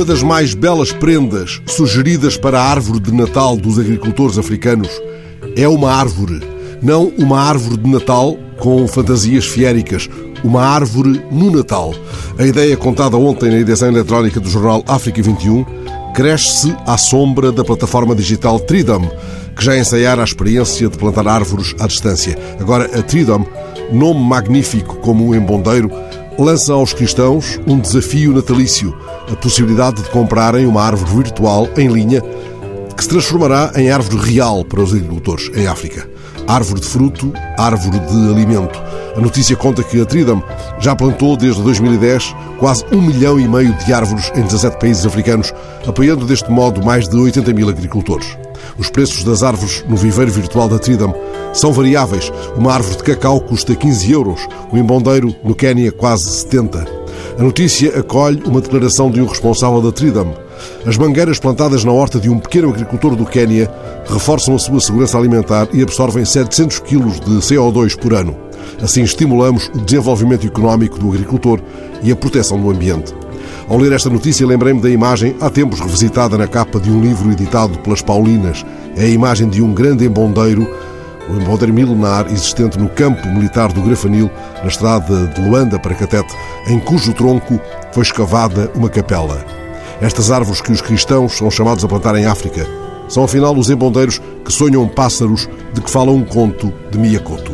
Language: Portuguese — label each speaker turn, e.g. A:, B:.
A: Uma das mais belas prendas sugeridas para a árvore de Natal dos agricultores africanos é uma árvore. Não uma árvore de Natal com fantasias fiéricas, uma árvore no Natal. A ideia contada ontem na edição eletrónica do jornal África 21 cresce à sombra da plataforma digital Tridom, que já ensaiara a experiência de plantar árvores à distância. Agora, a Tridom, nome magnífico como um embondeiro, lança aos cristãos um desafio natalício, a possibilidade de comprarem uma árvore virtual em linha que se transformará em árvore real para os agricultores em África. Árvore de fruto, árvore de alimento. A notícia conta que a Tridom já plantou desde 2010 quase um milhão e meio de árvores em 17 países africanos, apoiando deste modo mais de 80 mil agricultores. Os preços das árvores no viveiro virtual da Tridom são variáveis. Uma árvore de cacau custa 15 euros, o embondeiro no Quênia quase 70. A notícia acolhe uma declaração de um responsável da Tridom. As mangueiras plantadas na horta de um pequeno agricultor do Quênia reforçam a sua segurança alimentar e absorvem 700 kg de CO2 por ano. Assim estimulamos o desenvolvimento económico do agricultor e a proteção do ambiente. Ao ler esta notícia, lembrei-me da imagem, há tempos revisitada na capa de um livro editado pelas Paulinas. É a imagem de um grande embondeiro o embondeiro milenar existente no campo militar do Grafanil, na estrada de Luanda para Catete, em cujo tronco foi escavada uma capela. Estas árvores que os cristãos são chamados a plantar em África são afinal os embondeiros que sonham pássaros de que fala um conto de Miyakoto.